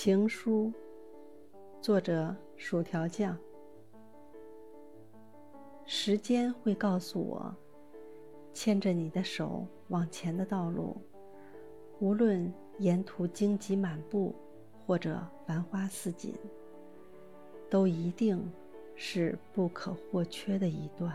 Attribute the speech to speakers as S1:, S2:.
S1: 情书作者薯条酱。时间会告诉我牵着你的手往前的道路无论沿途荆棘满布或者繁花似锦都一定是不可或缺的一段。